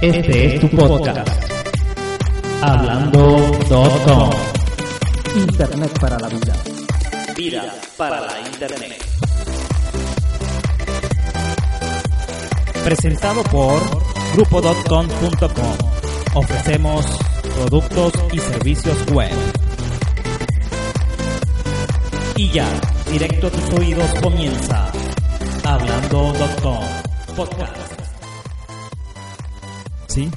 Este es tu podcast. Hablando.com. Internet para la vida. Vida para la Internet. Presentado por grupo.com.com. Ofrecemos productos y servicios web. Y ya, directo a tus oídos comienza Hablando.com Podcast. Sí,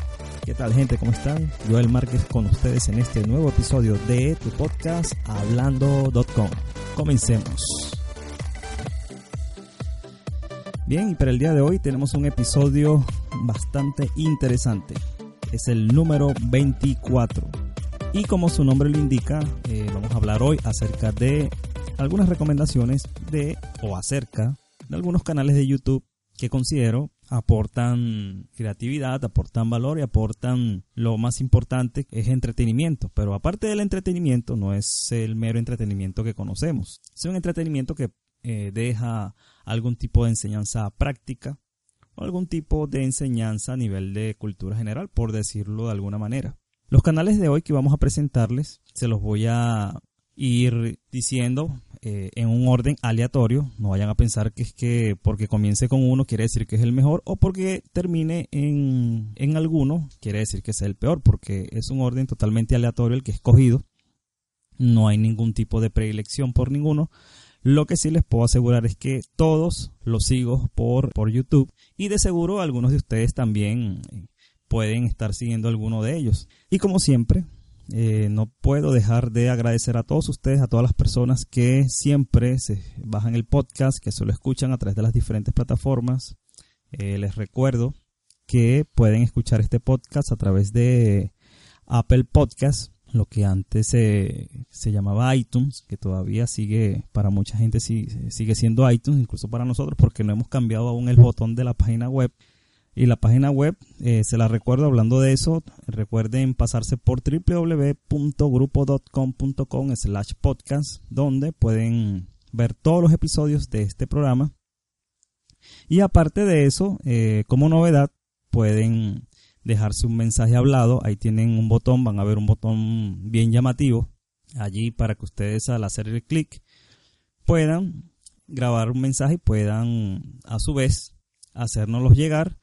¿qué tal gente? ¿Cómo están? Joel Márquez con ustedes en este nuevo episodio de tu podcast Hablando.com. Comencemos. Bien, y para el día de hoy tenemos un episodio bastante interesante. Es el número 24. Y como su nombre lo indica, eh, vamos a hablar hoy acerca de algunas recomendaciones de o acerca de algunos canales de YouTube que considero aportan creatividad, aportan valor y aportan lo más importante es entretenimiento. Pero aparte del entretenimiento, no es el mero entretenimiento que conocemos. Es un entretenimiento que eh, deja algún tipo de enseñanza práctica o algún tipo de enseñanza a nivel de cultura general, por decirlo de alguna manera. Los canales de hoy que vamos a presentarles se los voy a ir diciendo eh, en un orden aleatorio. No vayan a pensar que es que porque comience con uno quiere decir que es el mejor o porque termine en, en alguno quiere decir que es el peor, porque es un orden totalmente aleatorio el que he escogido. No hay ningún tipo de predilección por ninguno. Lo que sí les puedo asegurar es que todos los sigo por, por YouTube y de seguro algunos de ustedes también eh, pueden estar siguiendo alguno de ellos. Y como siempre, eh, no puedo dejar de agradecer a todos ustedes, a todas las personas que siempre se bajan el podcast, que solo escuchan a través de las diferentes plataformas. Eh, les recuerdo que pueden escuchar este podcast a través de Apple Podcast, lo que antes se, se llamaba iTunes, que todavía sigue, para mucha gente sigue siendo iTunes, incluso para nosotros, porque no hemos cambiado aún el botón de la página web y la página web, eh, se la recuerdo hablando de eso, recuerden pasarse por www.grupo.com.com slash podcast, donde pueden ver todos los episodios de este programa. Y aparte de eso, eh, como novedad, pueden dejarse un mensaje hablado. Ahí tienen un botón, van a ver un botón bien llamativo allí para que ustedes al hacer el clic puedan grabar un mensaje y puedan a su vez hacérnoslos llegar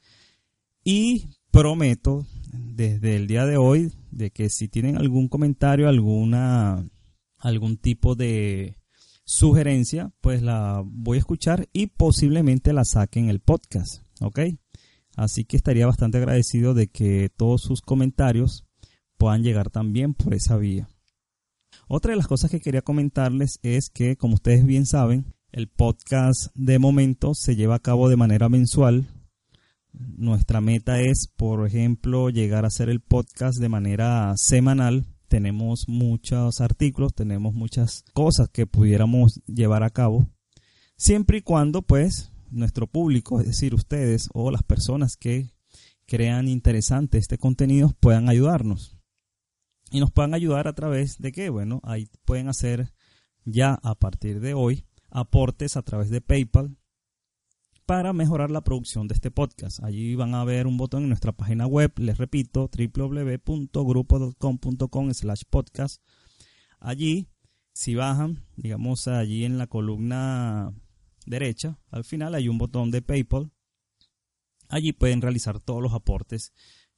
y prometo desde el día de hoy de que si tienen algún comentario, alguna algún tipo de sugerencia, pues la voy a escuchar y posiblemente la saquen en el podcast, ¿ok? Así que estaría bastante agradecido de que todos sus comentarios puedan llegar también por esa vía. Otra de las cosas que quería comentarles es que, como ustedes bien saben, el podcast de momento se lleva a cabo de manera mensual nuestra meta es, por ejemplo, llegar a hacer el podcast de manera semanal. Tenemos muchos artículos, tenemos muchas cosas que pudiéramos llevar a cabo. Siempre y cuando, pues, nuestro público, es decir, ustedes o las personas que crean interesante este contenido puedan ayudarnos. Y nos puedan ayudar a través de que, bueno, ahí pueden hacer ya a partir de hoy aportes a través de PayPal para mejorar la producción de este podcast. Allí van a ver un botón en nuestra página web, les repito, www.grupo.com.com slash podcast. Allí, si bajan, digamos allí en la columna derecha, al final hay un botón de PayPal. Allí pueden realizar todos los aportes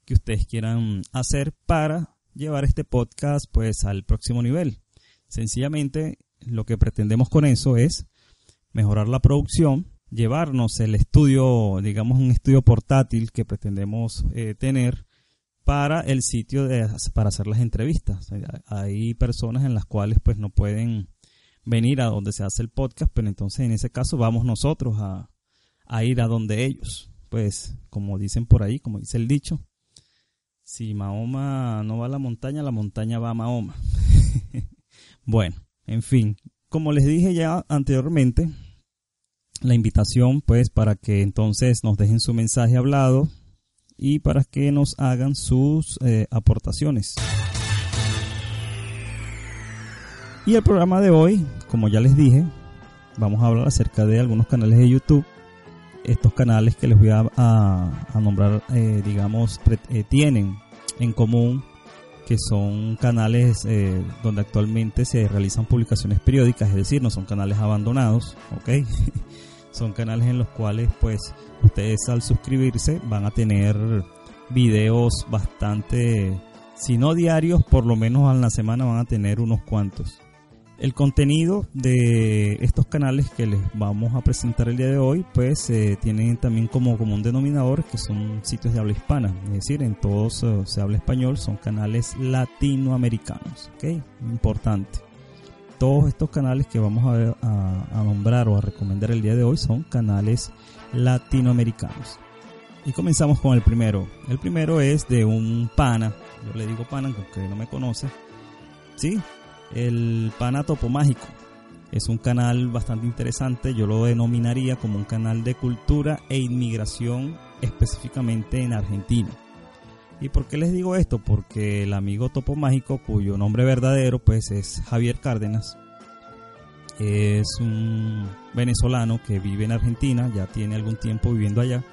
que ustedes quieran hacer para llevar este podcast pues al próximo nivel. Sencillamente lo que pretendemos con eso es mejorar la producción llevarnos el estudio, digamos un estudio portátil que pretendemos eh, tener para el sitio de, para hacer las entrevistas. Hay personas en las cuales pues no pueden venir a donde se hace el podcast, pero entonces en ese caso vamos nosotros a, a ir a donde ellos. Pues como dicen por ahí, como dice el dicho, si Mahoma no va a la montaña, la montaña va a Mahoma. bueno, en fin, como les dije ya anteriormente, la invitación pues para que entonces nos dejen su mensaje hablado y para que nos hagan sus eh, aportaciones. Y el programa de hoy, como ya les dije, vamos a hablar acerca de algunos canales de YouTube. estos canales que les voy a, nombrar, eh, digamos, eh, tienen en común que son canales donde actualmente se realizan publicaciones periódicas, es decir, no son canales abandonados, ¿ok? son canales en los cuales pues ustedes al suscribirse van a tener videos bastante, si no diarios, por lo menos a la semana van a tener unos cuantos. El contenido de estos canales que les vamos a presentar el día de hoy, pues eh, tienen también como común denominador que son sitios de habla hispana, es decir, en todos eh, se habla español, son canales latinoamericanos, ¿ok? Importante. Todos estos canales que vamos a, a nombrar o a recomendar el día de hoy son canales latinoamericanos. Y comenzamos con el primero. El primero es de un pana, yo le digo pana, aunque no me conoce. Sí, el pana Topo Mágico. Es un canal bastante interesante, yo lo denominaría como un canal de cultura e inmigración específicamente en Argentina. ¿Y por qué les digo esto? Porque el amigo Topo Mágico, cuyo nombre verdadero pues es Javier Cárdenas, es un venezolano que vive en Argentina, ya tiene algún tiempo viviendo allá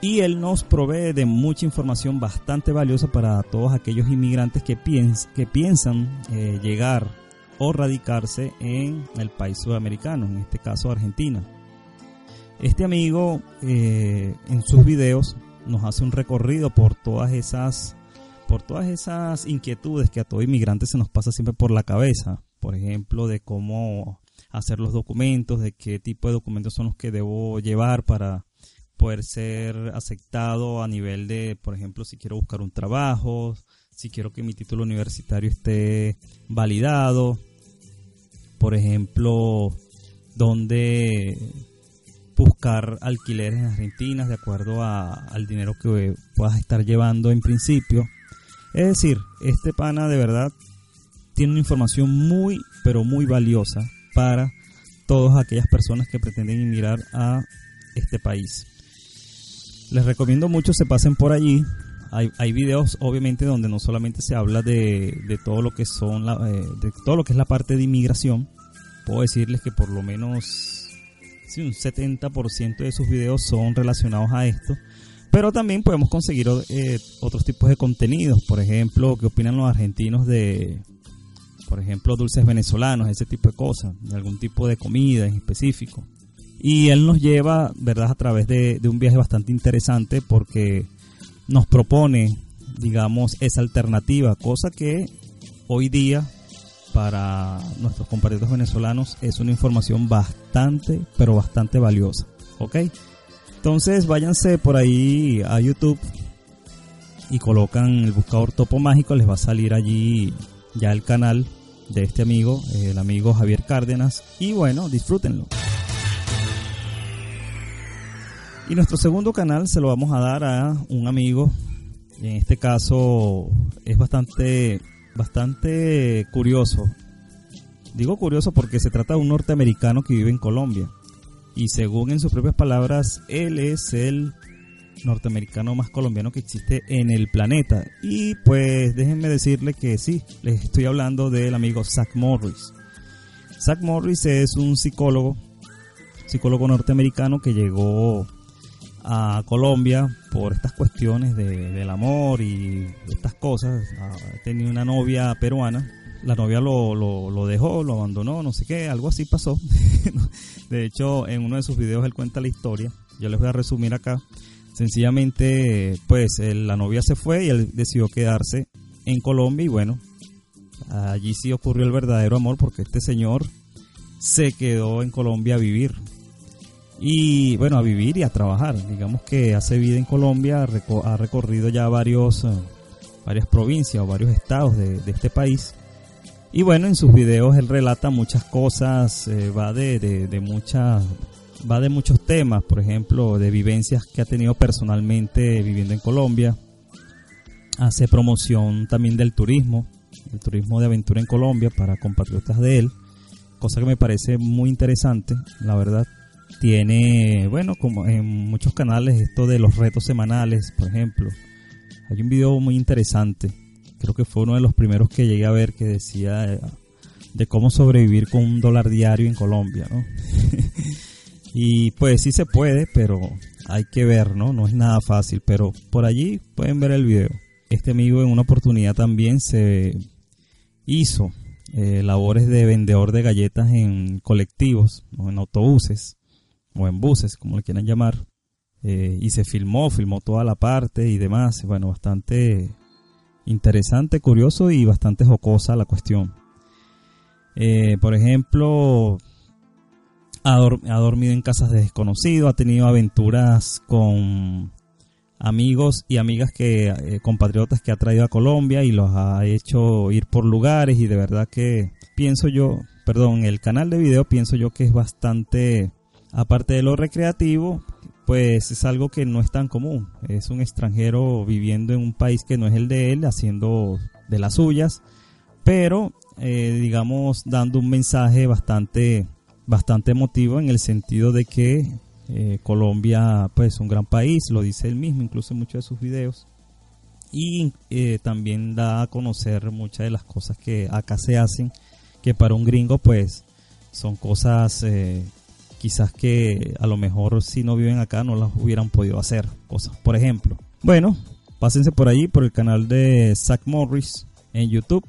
y él nos provee de mucha información bastante valiosa para todos aquellos inmigrantes que, que piensan eh, llegar o radicarse en el país sudamericano, en este caso Argentina. Este amigo eh, en sus videos nos hace un recorrido por todas esas por todas esas inquietudes que a todo inmigrante se nos pasa siempre por la cabeza, por ejemplo, de cómo hacer los documentos, de qué tipo de documentos son los que debo llevar para poder ser aceptado a nivel de, por ejemplo, si quiero buscar un trabajo, si quiero que mi título universitario esté validado, por ejemplo, dónde buscar alquileres en Argentina de acuerdo al dinero que puedas estar llevando en principio. Es decir, este pana de verdad tiene una información muy, pero muy valiosa para todas aquellas personas que pretenden inmigrar a este país. Les recomiendo mucho se pasen por allí. Hay, hay videos obviamente donde no solamente se habla de, de todo lo que son la, eh, de todo lo que es la parte de inmigración. Puedo decirles que por lo menos sí, un 70% de sus videos son relacionados a esto. Pero también podemos conseguir eh, otros tipos de contenidos. Por ejemplo, qué opinan los argentinos de, por ejemplo, dulces venezolanos, ese tipo de cosas, de algún tipo de comida en específico. Y él nos lleva, ¿verdad?, a través de, un viaje bastante interesante porque nos propone, digamos, esa alternativa, cosa que hoy día para nuestros compatriotas venezolanos es una información bastante, pero bastante valiosa. ¿Ok? Entonces váyanse por ahí a YouTube y colocan el buscador Topo Mágico, les va a salir allí ya el canal de este amigo, el amigo Javier Cárdenas. Y bueno, disfrútenlo. Y nuestro segundo canal se lo vamos a dar a un amigo. En este caso es bastante, bastante curioso. Digo curioso porque se trata de un norteamericano que vive en Colombia. Y según en sus propias palabras, él es el norteamericano más colombiano que existe en el planeta. Y pues déjenme decirle que sí, les estoy hablando del amigo Zach Morris. Zach Morris es un psicólogo, psicólogo norteamericano que llegó a Colombia por estas cuestiones de, del amor y estas cosas. Ah, tenía una novia peruana. La novia lo, lo, dejó, lo abandonó, no sé qué, algo así pasó. de hecho, en uno de sus videos él cuenta la historia. Yo les voy a resumir acá. Sencillamente, pues la novia se fue y él decidió quedarse en Colombia y bueno, allí sí ocurrió el verdadero amor porque este señor se quedó en Colombia a vivir y bueno, a vivir y a trabajar. Digamos que hace vida en Colombia, ha recorrido ya varios, eh, varias provincias o varios estados de, este país. Y bueno, en sus videos él relata muchas cosas, eh, va de, de, muchas, va de muchos temas, por ejemplo, de vivencias que ha tenido personalmente viviendo en Colombia. Hace promoción también del turismo, el turismo de aventura en Colombia para compatriotas de él, cosa que me parece muy interesante, la verdad tiene, bueno, como en muchos canales, esto de los retos semanales, por ejemplo. Hay un video muy interesante, creo que fue uno de los primeros que llegué a ver que decía eh, de cómo sobrevivir con un dólar diario en Colombia, ¿no? Y pues sí se puede, pero hay que ver, ¿no? No es nada fácil, pero por allí pueden ver el video. Este amigo en una oportunidad también se hizo eh, labores de vendedor de galletas en colectivos o en autobuses o en buses, como le quieran llamar. Eh, y se filmó, filmó toda la parte y demás. Bueno, bastante interesante, curioso y bastante jocosa la cuestión. Eh, por ejemplo, ha, dormido en casas de desconocidos, ha tenido aventuras con amigos y amigas que eh, compatriotas que ha traído a Colombia y los ha hecho ir por lugares y de verdad que pienso yo, perdón, el canal de video pienso yo que es bastante aparte de lo recreativo, pues es algo que no es tan común. Es un extranjero viviendo en un país que no es el de él, haciendo de las suyas, pero eh, digamos dando un mensaje bastante bastante emotivo en el sentido de que eh, Colombia pues es un gran país, lo dice él mismo, incluso en muchos de sus videos. Y eh, también da a conocer muchas de las cosas que acá se hacen, que para un gringo pues son cosas quizás que a lo mejor si no viven acá no las hubieran podido hacer. Cosas, por ejemplo. Bueno, pásense por ahí, por el canal de Zach Morris en YouTube.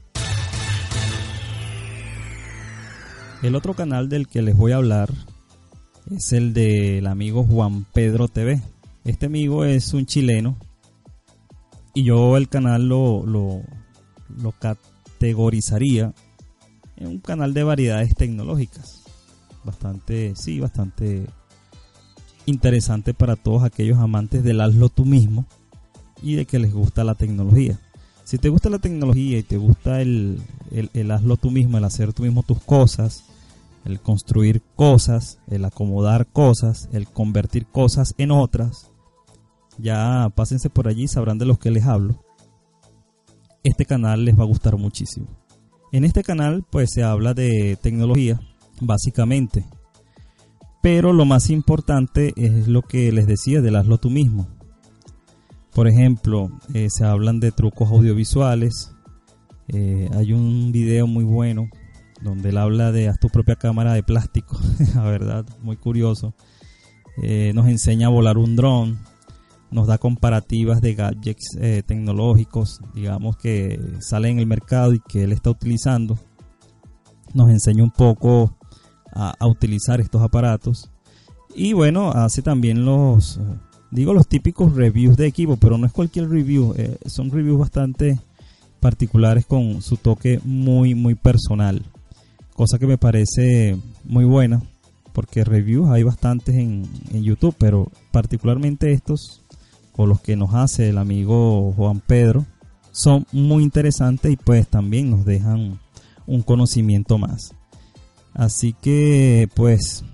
El otro canal del que les voy a hablar es el del amigo Juan Pedro TV. Este amigo es un chileno y yo el canal lo, lo, lo categorizaría en un canal de variedades tecnológicas. Bastante, sí, bastante interesante para todos aquellos amantes del hazlo tú mismo y de que les gusta la tecnología. Si te gusta la tecnología y te gusta el, el, el hazlo tú mismo, el hacer tú mismo tus cosas, el construir cosas, el acomodar cosas, el convertir cosas en otras. Ya pásense por allí, sabrán de los que les hablo. Este canal les va a gustar muchísimo. En este canal pues se habla de tecnología, básicamente. Pero lo más importante es lo que les decía del hazlo tú mismo. Por ejemplo, eh, se hablan de trucos audiovisuales. Eh, hay un video muy bueno donde él habla de haz tu propia cámara de plástico, la verdad, muy curioso. Eh, nos enseña a volar un dron, nos da comparativas de gadgets tecnológicos, digamos que salen en el mercado y que él está utilizando. Nos enseña un poco a, utilizar estos aparatos. Y bueno, hace también los, digo los típicos reviews de equipo, pero no es cualquier review, eh, son reviews bastante particulares con su toque muy, muy personal cosa que me parece muy buena, porque reviews hay bastantes en, YouTube, pero particularmente estos, o los que nos hace el amigo Juan Pedro, son muy interesantes y pues también nos dejan un conocimiento más. Así que pues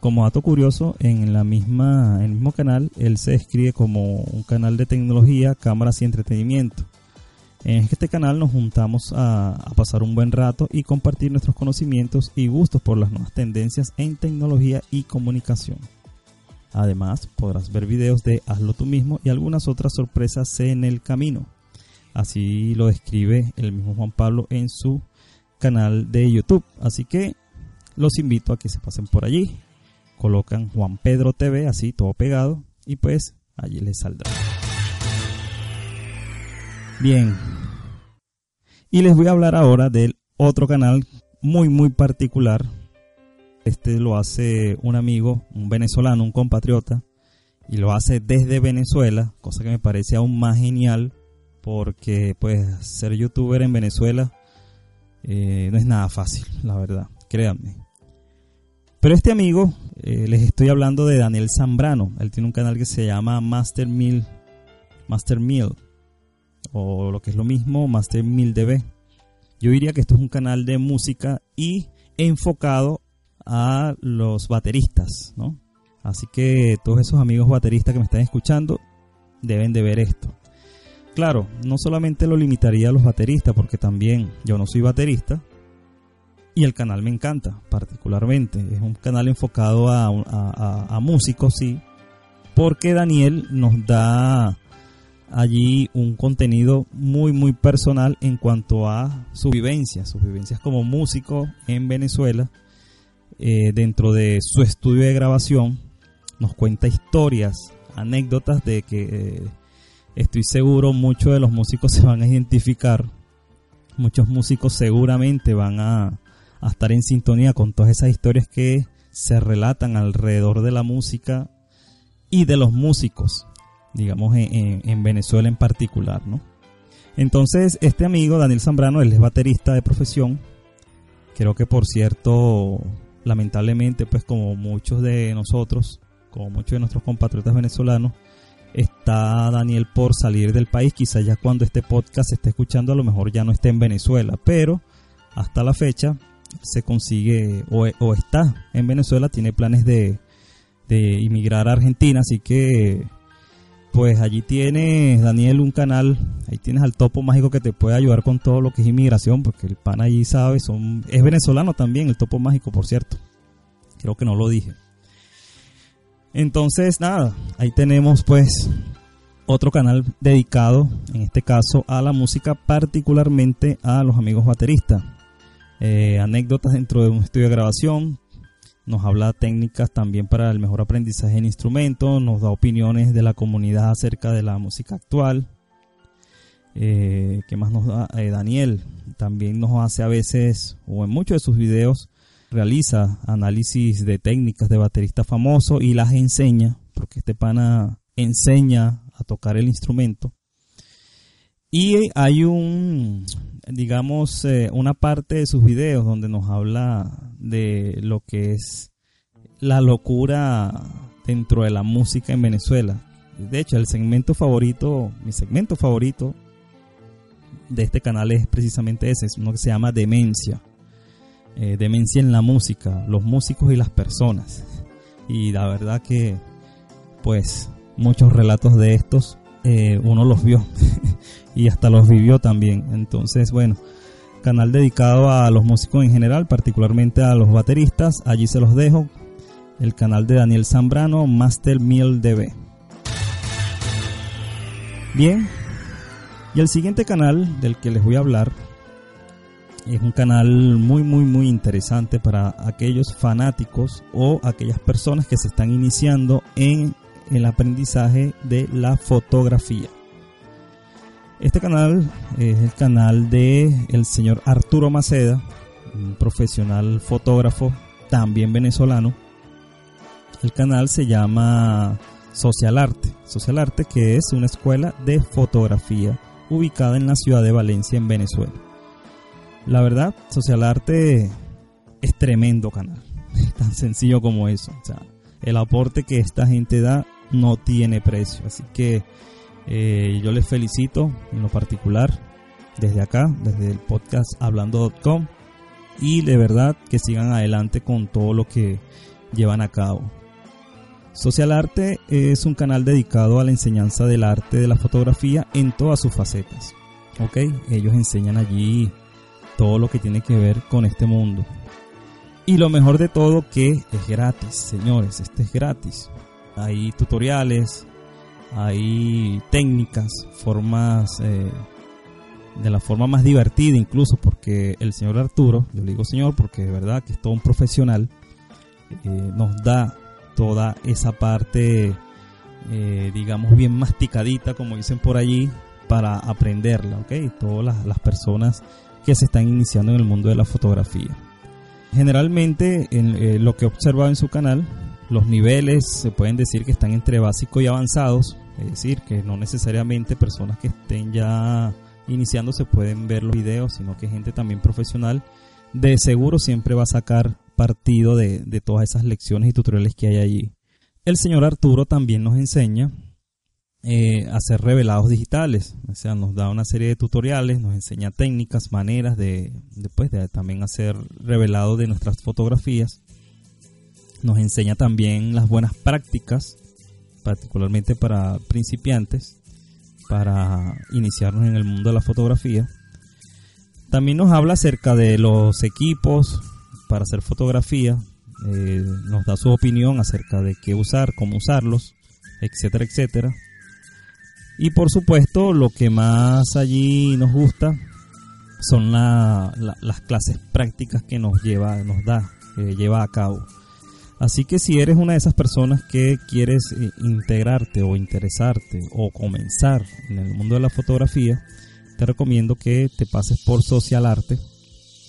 como dato curioso, en la misma el mismo canal él se escribe como un canal de tecnología, cámaras y entretenimiento. En este canal nos juntamos a, pasar un buen rato y compartir nuestros conocimientos y gustos por las nuevas tendencias en tecnología y comunicación. Además, podrás ver videos de Hazlo tú mismo y algunas otras sorpresas en el camino. Así lo describe el mismo Juan Pablo en su canal de YouTube. Así que los invito a que se pasen por allí. Colocan Juan Pedro TV, así todo pegado, y pues allí les saldrá. Bien. Y les voy a hablar ahora del otro canal muy, muy particular. Este lo hace un amigo, un venezolano, un compatriota, y lo hace desde Venezuela, cosa que me parece aún más genial, porque pues ser youtuber en Venezuela eh, no es nada fácil, la verdad, créanme. Pero este amigo, eh, les estoy hablando de Daniel Zambrano, él tiene un canal que se llama Master Meal, Master Meal o lo que es lo mismo, Master 1000dB. Yo diría que esto es un canal de música y enfocado a los bateristas, ¿no? Así que todos esos amigos bateristas que me están escuchando deben de ver esto. Claro, no solamente lo limitaría a los bateristas, porque también yo no soy baterista y el canal me encanta particularmente. Es un canal enfocado a, a músicos, sí, porque Daniel nos da allí un contenido muy muy personal en cuanto a su vivencia, sus vivencias como músico en Venezuela, eh, dentro de su estudio de grabación nos cuenta historias, anécdotas de que eh, estoy seguro muchos de los músicos se van a identificar. Muchos músicos seguramente van a, estar en sintonía con todas esas historias que se relatan alrededor de la música y de los músicos, digamos en, en Venezuela en particular, ¿no? Entonces, este amigo, Daniel Zambrano, él es baterista de profesión. Creo que, por cierto, lamentablemente, pues como muchos de nosotros, como muchos de nuestros compatriotas venezolanos, está Daniel por salir del país. Quizás ya cuando este podcast se esté escuchando, a lo mejor ya no esté en Venezuela, pero hasta la fecha se consigue o, está en Venezuela, tiene planes de, de inmigrar a Argentina, así que pues allí tienes, Daniel, un canal, ahí tienes al topo mágico que te puede ayudar con todo lo que es inmigración, porque el pan allí sabe, son, es venezolano también, el topo mágico, por cierto. Creo que no lo dije. Entonces, nada, ahí tenemos pues otro canal dedicado, en este caso, a la música, particularmente a los amigos bateristas. Eh, anécdotas dentro de un estudio de grabación, nos habla técnicas también para el mejor aprendizaje en instrumentos, nos da opiniones de la comunidad acerca de la música actual. Eh, ¿Qué más nos da? Eh, Daniel también nos hace a veces, o en muchos de sus videos, realiza análisis de técnicas de baterista famoso y las enseña, porque este pana enseña a tocar el instrumento. Y hay un, digamos, eh, una parte de sus videos donde nos habla de lo que es la locura dentro de la música en Venezuela. De hecho, el segmento favorito, mi segmento favorito de este canal es precisamente ese, es uno que se llama Demencia. Eh, demencia en la música, los músicos y las personas. Y la verdad que, pues, muchos relatos de estos eh, uno los vio y hasta los vivió también. Entonces, bueno, canal dedicado a los músicos en general, particularmente a los bateristas. Allí se los dejo. El canal de Daniel Zambrano, Master Miel DB. Bien, y el siguiente canal del que les voy a hablar es un canal muy, muy, muy interesante para aquellos fanáticos o aquellas personas que se están iniciando en el aprendizaje de la fotografía. Este canal es el canal de el señor Arturo Maceda, un profesional fotógrafo también venezolano. El canal se llama Social Arte, Social Arte que es una escuela de fotografía ubicada en la ciudad de Valencia en Venezuela. La verdad, Social Arte es tremendo canal, tan sencillo como eso. el aporte que esta gente da no tiene precio. Así que eh, yo les felicito en lo particular desde acá, desde el podcast hablando.com y de verdad que sigan adelante con todo lo que llevan a cabo. Social Arte es un canal dedicado a la enseñanza del arte de la fotografía en todas sus facetas. ¿Ok? Ellos enseñan allí todo lo que tiene que ver con este mundo. Y lo mejor de todo que es gratis, señores, este es gratis hay tutoriales, hay técnicas, formas, eh, de la forma más divertida incluso, porque el señor Arturo, yo le digo señor porque de verdad que es todo un profesional, eh, nos da toda esa parte, eh, digamos, bien masticadita, como dicen por allí, para aprenderla, ¿ok? Todas las, personas que se están iniciando en el mundo de la fotografía. Generalmente, en, lo que he observado en su canal, los niveles se pueden decir que están entre básico y avanzados, es decir, que no necesariamente personas que estén ya iniciando se pueden ver los videos, sino que gente también profesional de seguro siempre va a sacar partido de, de todas esas lecciones y tutoriales que hay allí. El señor Arturo también nos enseña eh, a hacer revelados digitales, o sea, nos da una serie de tutoriales, nos enseña técnicas, maneras de, después de también hacer revelado de nuestras fotografías. Nos enseña también las buenas prácticas, particularmente para principiantes, para iniciarnos en el mundo de la fotografía. También nos habla acerca de los equipos para hacer fotografía, eh, nos da su opinión acerca de qué usar, cómo usarlos, etcétera, etcétera. Y por supuesto, lo que más allí nos gusta son las clases prácticas que nos lleva, nos da eh, lleva a cabo. Así que si eres una de esas personas que quieres eh, integrarte o interesarte o comenzar en el mundo de la fotografía, te recomiendo que te pases por Social Arte,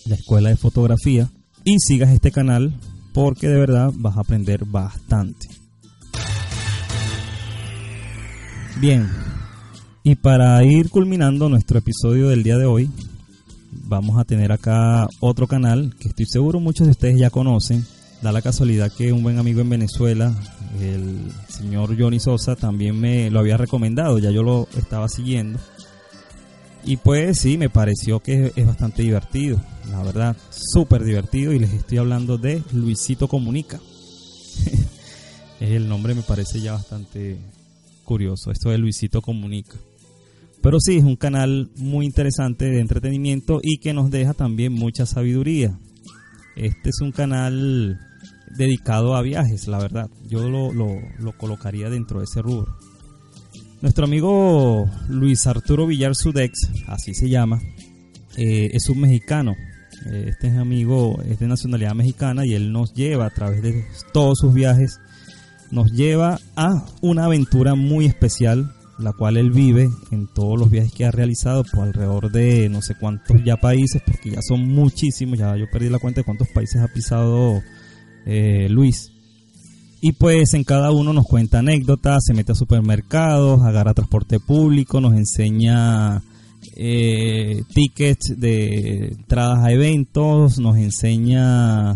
la escuela de fotografía, y sigas este canal porque de verdad vas a aprender bastante. Bien, y para ir culminando nuestro episodio del día de hoy, vamos a tener acá otro canal que estoy seguro muchos de ustedes ya conocen. Da la casualidad que un buen amigo en Venezuela, el señor Johnny Sosa, también me lo había recomendado, ya yo lo estaba siguiendo. Y pues sí, me pareció que es bastante divertido, la verdad, súper divertido. Y les estoy hablando de Luisito Comunica. el nombre me parece ya bastante curioso, esto de Luisito Comunica. Pero sí, es un canal muy interesante de entretenimiento y que nos deja también mucha sabiduría. Este es un canal dedicado a viajes, la verdad. Yo lo, lo, colocaría dentro de ese rubro. Nuestro amigo Luis Arturo Villar Sudex, así se llama, eh, es un mexicano. Eh, este es amigo, es de nacionalidad mexicana y él nos lleva a través de todos sus viajes, nos lleva a una aventura muy especial la cual él vive en todos los viajes que ha realizado por alrededor de no sé cuántos ya países, porque ya son muchísimos, ya yo perdí la cuenta de cuántos países ha pisado eh, Luis. Y pues en cada uno nos cuenta anécdotas, se mete a supermercados, agarra transporte público, nos enseña eh, tickets de entradas a eventos, nos enseña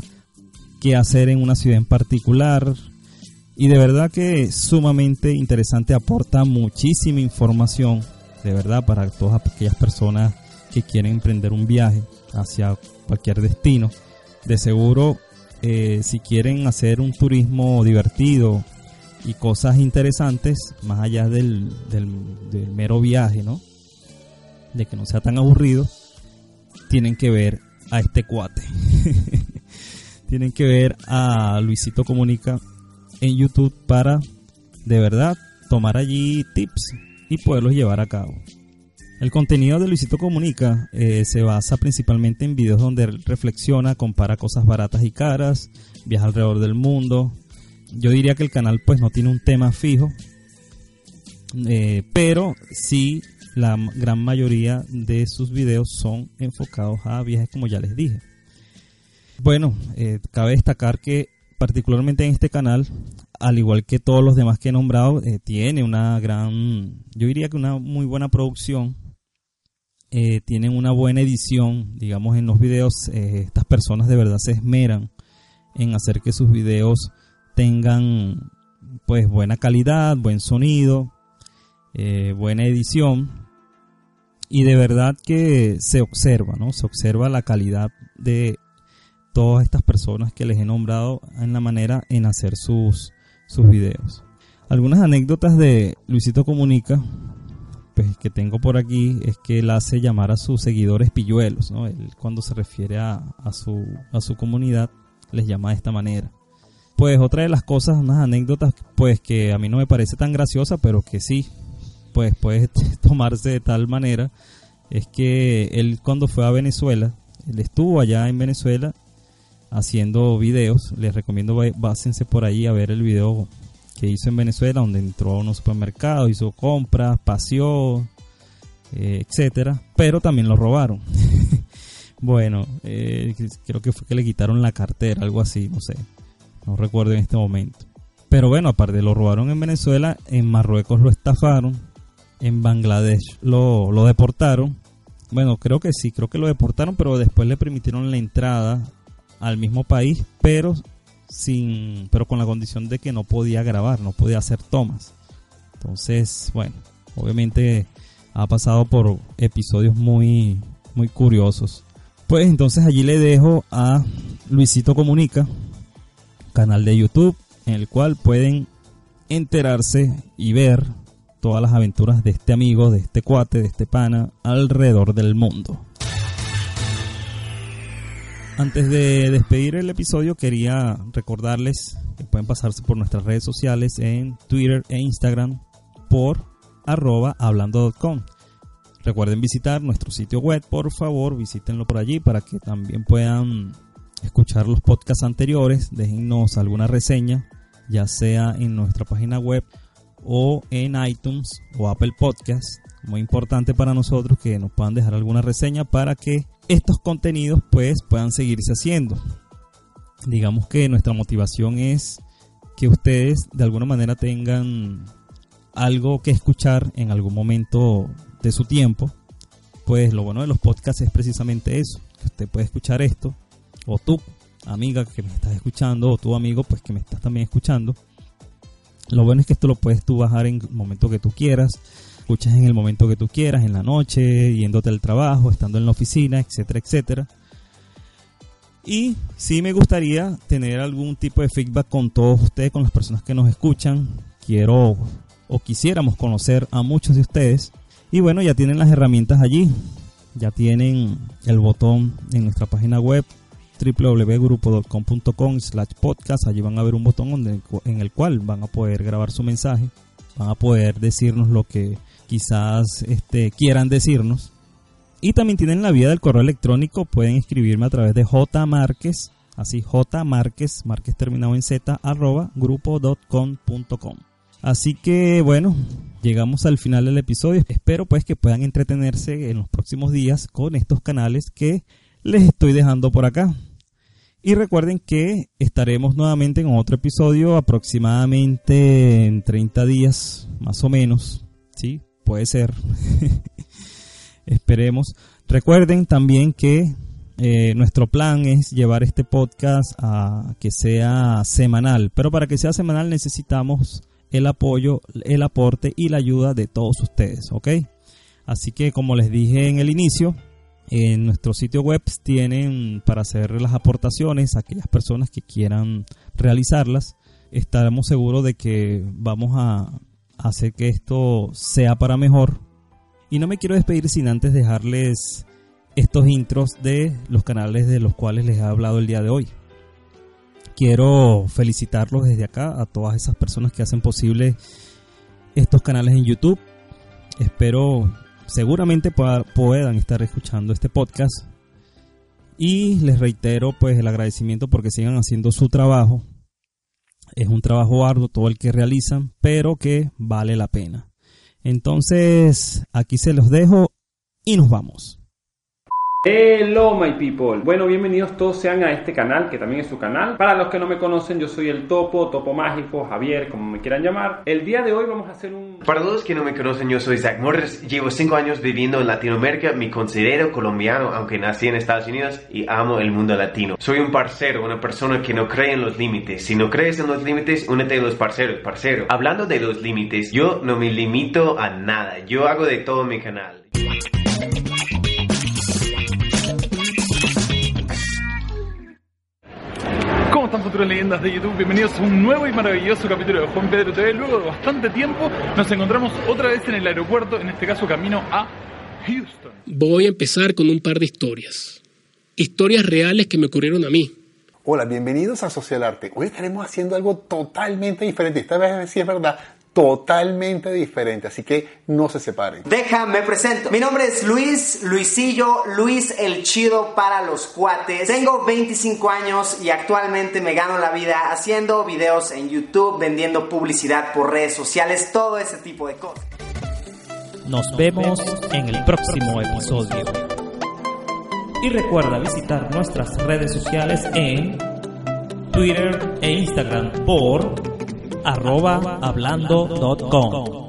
qué hacer en una ciudad en particular, y de verdad que es sumamente interesante, aporta muchísima información, de verdad, para todas aquellas personas que quieren emprender un viaje hacia cualquier destino. De seguro, eh, si quieren hacer un turismo divertido y cosas interesantes, más allá del, del, mero viaje, ¿no? De que no sea tan aburrido, tienen que ver a este cuate. tienen que ver a Luisito Comunica en YouTube para de verdad tomar allí tips y poderlos llevar a cabo. El contenido de Luisito Comunica eh, se basa principalmente en videos donde reflexiona, compara cosas baratas y caras, viaja alrededor del mundo. Yo diría que el canal pues no tiene un tema fijo, eh, pero sí la gran mayoría de sus videos son enfocados a viajes como ya les dije. Bueno, eh, cabe destacar que particularmente en este canal, al igual que todos los demás que he nombrado, eh, tiene una gran, yo diría que una muy buena producción. Eh, tienen una buena edición, digamos, en los videos. Eh, estas personas de verdad se esmeran en hacer que sus videos tengan, pues, buena calidad, buen sonido, buena edición. Y de verdad que se observa, ¿no? Se observa la calidad de todas estas personas que les he nombrado en la manera en hacer sus, sus videos. Algunas anécdotas de Luisito Comunica pues, que tengo por aquí es que él hace llamar a sus seguidores pilluelos. ¿no? Él, cuando se refiere a, su, a su comunidad les llama de esta manera. Pues otra de las cosas, unas anécdotas pues que a mí no me parece tan graciosa, pero que sí, pues puede tomarse de tal manera, es que él cuando fue a Venezuela, él estuvo allá en Venezuela haciendo videos. Les recomiendo básense por ahí a ver el video que hizo en Venezuela, donde entró a unos supermercados, hizo compras, paseó, eh, etcétera. Pero también lo robaron. bueno, eh, creo que fue que le quitaron la cartera, algo así, no sé. No recuerdo en este momento. Pero bueno, aparte lo robaron en Venezuela, en Marruecos lo estafaron, en Bangladesh lo, lo deportaron. Bueno, creo que sí, creo que lo deportaron, pero después le permitieron la entrada al mismo país, pero sin pero con la condición de que no podía grabar, no podía hacer tomas. Entonces, bueno, obviamente ha pasado por episodios muy muy curiosos. Pues entonces allí le dejo a Luisito Comunica, canal de YouTube en el cual pueden enterarse y ver todas las aventuras de este amigo, de este cuate, de este pana alrededor del mundo. Antes de despedir el episodio quería recordarles que pueden pasarse por nuestras redes sociales en Twitter e Instagram por arroba hablando.com. Recuerden visitar nuestro sitio web, por favor, visítenlo por allí para que también puedan escuchar los podcasts anteriores, déjennos alguna reseña, ya sea en nuestra página web o en iTunes o Apple Podcasts. Muy importante para nosotros que nos puedan dejar alguna reseña para que estos contenidos pues puedan seguirse haciendo. Digamos que nuestra motivación es que ustedes de alguna manera tengan algo que escuchar en algún momento de su tiempo. Pues lo bueno de los podcasts es precisamente eso, que usted puede escuchar esto, o tú, amiga que me estás escuchando, o tu amigo pues que me estás también escuchando. Lo bueno es que esto lo puedes tú bajar en el momento que tú quieras, escuchas en el momento que tú quieras, en la noche, yéndote al trabajo, estando en la oficina, etcétera, etcétera. Y sí me gustaría tener algún tipo de feedback con todos ustedes, con las personas que nos escuchan. Quiero o quisiéramos conocer a muchos de ustedes. Y bueno, ya tienen las herramientas allí. Ya tienen el botón en nuestra página web www.grupo.com slash podcast. Allí van a ver un botón en el cual van a poder grabar su mensaje. Van a poder decirnos lo que quizás este, quieran decirnos. Y también tienen la vía del correo electrónico, pueden escribirme a través de jmarquez, así jmarquez, marquez terminado en z, arroba grupo.com.com. Así que bueno, llegamos al final del episodio. Espero pues que puedan entretenerse en los próximos días con estos canales que les estoy dejando por acá. Y recuerden que estaremos nuevamente en otro episodio aproximadamente en 30 días, más o menos. Sí, puede ser. Esperemos. Recuerden también que eh, nuestro plan es llevar este podcast a que sea semanal, pero para que sea semanal necesitamos el apoyo, el aporte y la ayuda de todos ustedes, ¿ok? Así que como les dije en el inicio, en nuestro sitio web tienen para hacer las aportaciones aquellas personas que quieran realizarlas. Estaremos seguros de que vamos a hacer que esto sea para mejor y no me quiero despedir sin antes dejarles estos intros de los canales de los cuales les he hablado el día de hoy. Quiero felicitarlos desde acá a todas esas personas que hacen posible estos canales en YouTube. Espero seguramente puedan estar escuchando este podcast. Y les reitero pues el agradecimiento porque sigan haciendo su trabajo. Es un trabajo arduo todo el que realizan, pero que vale la pena. Entonces, aquí se los dejo y nos vamos. Hello my people, bueno bienvenidos todos sean a este canal que también es su canal. Para los que no me conocen yo soy el Topo, Topo Mágico, Javier, como me quieran llamar. El día de hoy vamos a hacer un... Para los que no me conocen yo soy Zach Morris. Llevo 5 años viviendo en Latinoamérica, me considero colombiano aunque nací en Estados Unidos y amo el mundo latino. Soy un parcero, una persona que no cree en los límites. Si no crees en los límites, únete a los parceros, parcero. Hablando de los límites, yo no me limito a nada. Yo hago de todo mi canal están futuras leyendas de YouTube? Bienvenidos a un nuevo y maravilloso capítulo de Juan Pedro TV. Luego de bastante tiempo nos encontramos otra vez en el aeropuerto, en este caso camino a Houston. Voy a empezar con un par de historias. Historias reales que me ocurrieron a mí. Hola, bienvenidos a Social Arte. Hoy estaremos haciendo algo totalmente diferente. Esta vez sí es verdad, totalmente diferente, así que no se separen. Déjame presento. Mi nombre es Luis, Luisillo, Luis el Chido para los cuates. Tengo 25 años y actualmente me gano la vida haciendo videos en YouTube, vendiendo publicidad por redes sociales, todo ese tipo de cosas. Nos vemos en el próximo episodio. Y recuerda visitar nuestras redes sociales en Twitter e Instagram por arroba hablando.com.